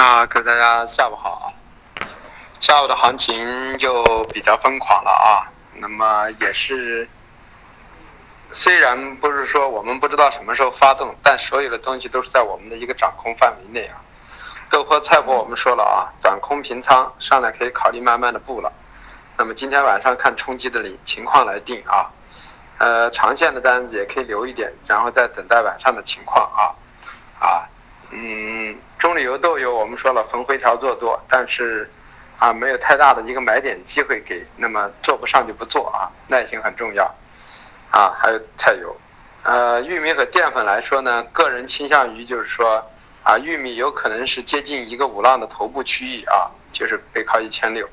啊，各位大家下午好啊！下午的行情就比较疯狂了啊。那么也是，虽然不是说我们不知道什么时候发动，但所有的东西都是在我们的一个掌控范围内啊。豆粕菜粕我们说了啊，短空平仓上来可以考虑慢慢的布了。那么今天晚上看冲击的情况来定啊。呃，长线的单子也可以留一点，然后再等待晚上的情况啊。啊，嗯，中旅游豆油我们说了逢回调做多，但是啊没有太大的一个买点机会给，那么做不上就不做啊，耐心很重要。啊，还有菜油，呃，玉米和淀粉来说呢，个人倾向于就是说啊，玉米有可能是接近一个五浪的头部区域啊，就是背靠一千六。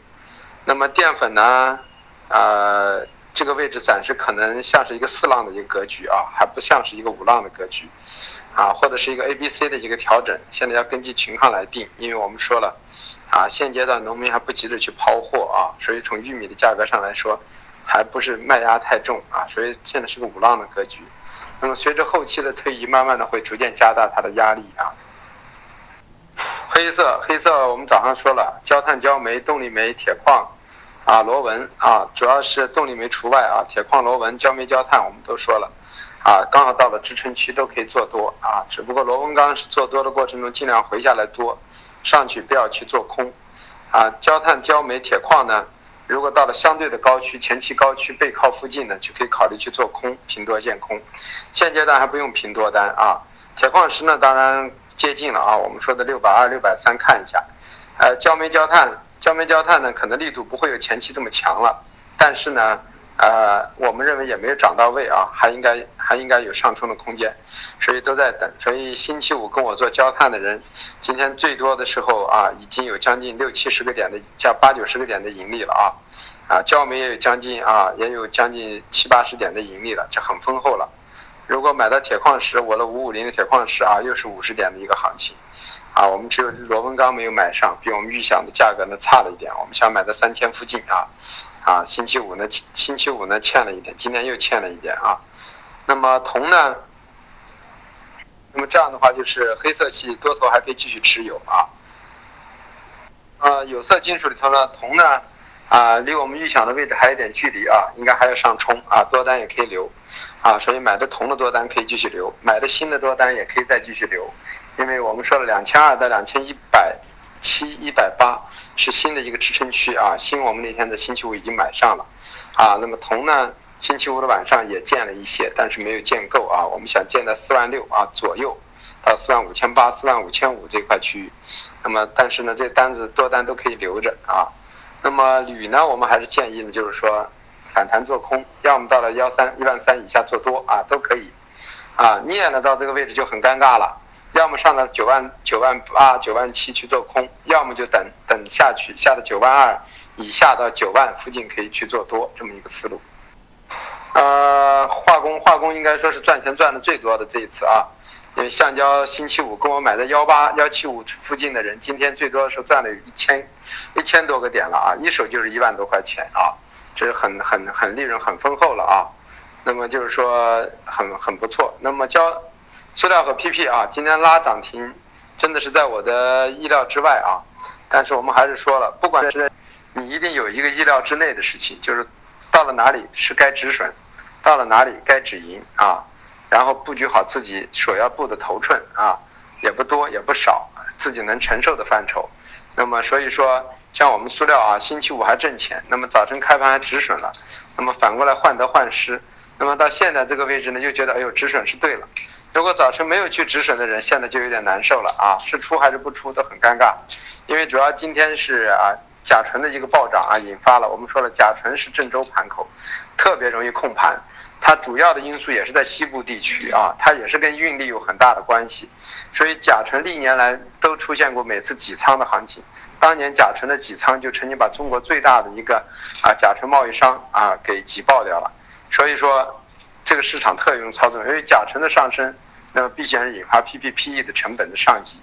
那么淀粉呢，呃，这个位置暂时可能像是一个四浪的一个格局啊，还不像是一个五浪的格局。啊，或者是一个 A、B、C 的一个调整，现在要根据情况来定，因为我们说了，啊，现阶段农民还不急着去抛货啊，所以从玉米的价格上来说，还不是卖压太重啊，所以现在是个五浪的格局。那么随着后期的推移，慢慢的会逐渐加大它的压力啊。黑色，黑色，我们早上说了，焦炭、焦煤、动力煤、铁矿，啊，螺纹啊，主要是动力煤除外啊，铁矿、螺纹、焦煤、焦炭我们都说了。啊，刚好到了支撑区都可以做多啊，只不过螺纹钢是做多的过程中尽量回下来多，上去不要去做空。啊，焦炭、焦煤、铁矿呢，如果到了相对的高区，前期高区背靠附近呢，就可以考虑去做空，平多见空。现阶段还不用平多单啊。铁矿石呢，当然接近了啊，我们说的六百二、六百三看一下。呃，焦煤、焦炭、焦煤、焦炭呢，可能力度不会有前期这么强了，但是呢。呃，我们认为也没有涨到位啊，还应该还应该有上冲的空间，所以都在等。所以星期五跟我做焦炭的人，今天最多的时候啊，已经有将近六七十个点的，加八九十个点的盈利了啊，啊，焦煤也有将近啊，也有将近七八十点的盈利了，这很丰厚了。如果买到铁矿石，我的五五零的铁矿石啊，又是五十点的一个行情，啊，我们只有螺纹钢没有买上，比我们预想的价格呢差了一点，我们想买到三千附近啊。啊，星期五呢，星期五呢欠了一点，今天又欠了一点啊。那么铜呢？那么这样的话就是黑色系多头还可以继续持有啊。呃，有色金属里头呢，铜呢啊，离我们预想的位置还有点距离啊，应该还要上冲啊，多单也可以留啊，所以买的铜的多单可以继续留，买的新的多单也可以再继续留，因为我们说了两千二到两千一百七一百八。是新的一个支撑区啊，新我们那天的星期五已经买上了，啊，那么铜呢，星期五的晚上也建了一些，但是没有建够啊，我们想建在四万六啊左右，到四万五千八、四万五千五这块区域，那么但是呢，这单子多单都可以留着啊，那么铝呢，我们还是建议呢，就是说反弹做空，要么到了幺三一万三以下做多啊，都可以，啊，镍呢到这个位置就很尴尬了。要么上到九万九万八九万七去做空，要么就等等下去下到九万二以下到九万附近可以去做多，这么一个思路。呃，化工化工应该说是赚钱赚的最多的这一次啊，因为橡胶星期五跟我买的幺八幺七五附近的人，今天最多的时候赚了一千一千多个点了啊，一手就是一万多块钱啊，这是很很很利润很丰厚了啊，那么就是说很很不错，那么交。塑料和 PP 啊，今天拉涨停，真的是在我的意料之外啊。但是我们还是说了，不管是你一定有一个意料之内的事情，就是到了哪里是该止损，到了哪里该止盈啊，然后布局好自己所要布的头寸啊，也不多也不少，自己能承受的范畴。那么所以说，像我们塑料啊，星期五还挣钱，那么早晨开盘还止损了，那么反过来患得患失，那么到现在这个位置呢，又觉得哎呦止损是对了。如果早晨没有去止损的人，现在就有点难受了啊！是出还是不出都很尴尬，因为主要今天是啊甲醇的一个暴涨啊，引发了我们说了甲醇是郑州盘口，特别容易控盘，它主要的因素也是在西部地区啊，它也是跟运力有很大的关系，所以甲醇历年来都出现过每次挤仓的行情，当年甲醇的挤仓就曾经把中国最大的一个啊甲醇贸易商啊给挤爆掉了，所以说这个市场特用操作，因为甲醇的上升。那么必然引发 PPPE 的成本的上移，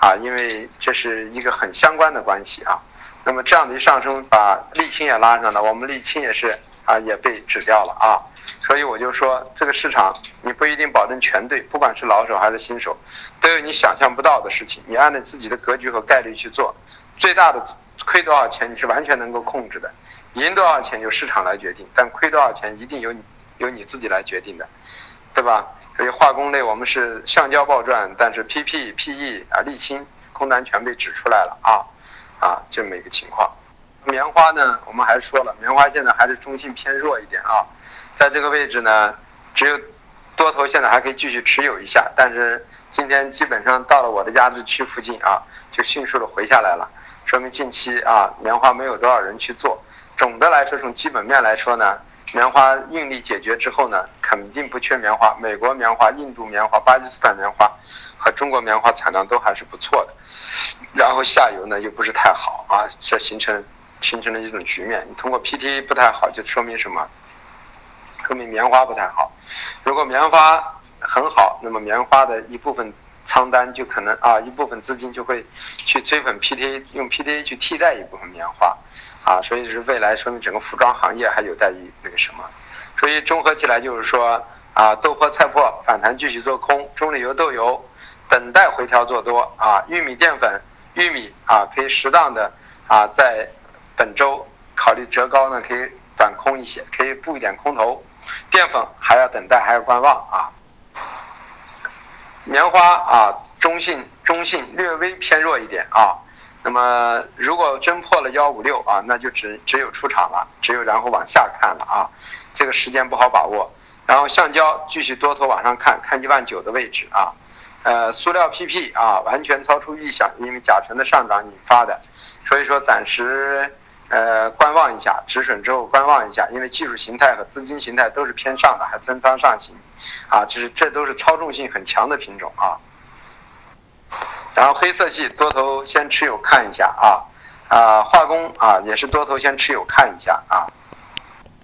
啊，因为这是一个很相关的关系啊。那么这样的一上升，把沥青也拉上了，我们沥青也是啊，也被止掉了啊。所以我就说这个市场你不一定保证全对，不管是老手还是新手，都有你想象不到的事情。你按照自己的格局和概率去做，最大的亏多少钱你是完全能够控制的，赢多少钱由市场来决定，但亏多少钱一定由你由你自己来决定的，对吧？所以化工类我们是橡胶爆赚，但是 PP、PE 啊沥青空单全被指出来了啊啊这么一个情况。棉花呢，我们还说了，棉花现在还是中性偏弱一点啊。在这个位置呢，只有多头现在还可以继续持有一下，但是今天基本上到了我的压制区附近啊，就迅速的回下来了，说明近期啊棉花没有多少人去做。总的来说，从基本面来说呢，棉花运力解决之后呢，肯定不缺棉花。美国棉花、印度棉花、巴基斯坦棉花和中国棉花产量都还是不错的。然后下游呢又不是太好啊，这形成形成了一种局面。你通过 PTA 不太好，就说明什么？说明棉花不太好，如果棉花很好，那么棉花的一部分仓单就可能啊，一部分资金就会去追捧 PTA，用 PTA 去替代一部分棉花，啊，所以是未来说明整个服装行业还有待于那个什么，所以综合起来就是说啊，豆粕菜粕反弹继续做空，棕榈油豆油等待回调做多啊，玉米淀粉玉米啊可以适当的啊在本周考虑折高呢可以短空一些，可以布一点空头。淀粉还要等待，还要观望啊。棉花啊，中性中性，略微偏弱一点啊。那么如果真破了幺五六啊，那就只只有出场了，只有然后往下看了啊。这个时间不好把握。然后橡胶继续多头往上看，看一万九的位置啊。呃，塑料 PP 啊，完全超出预想，因为甲醇的上涨引发的，所以说暂时。呃，观望一下，止损之后观望一下，因为技术形态和资金形态都是偏上的，还增仓上行，啊，就是这都是操纵性很强的品种啊。然后黑色系多头先持有看一下啊，啊，化工啊也是多头先持有看一下啊。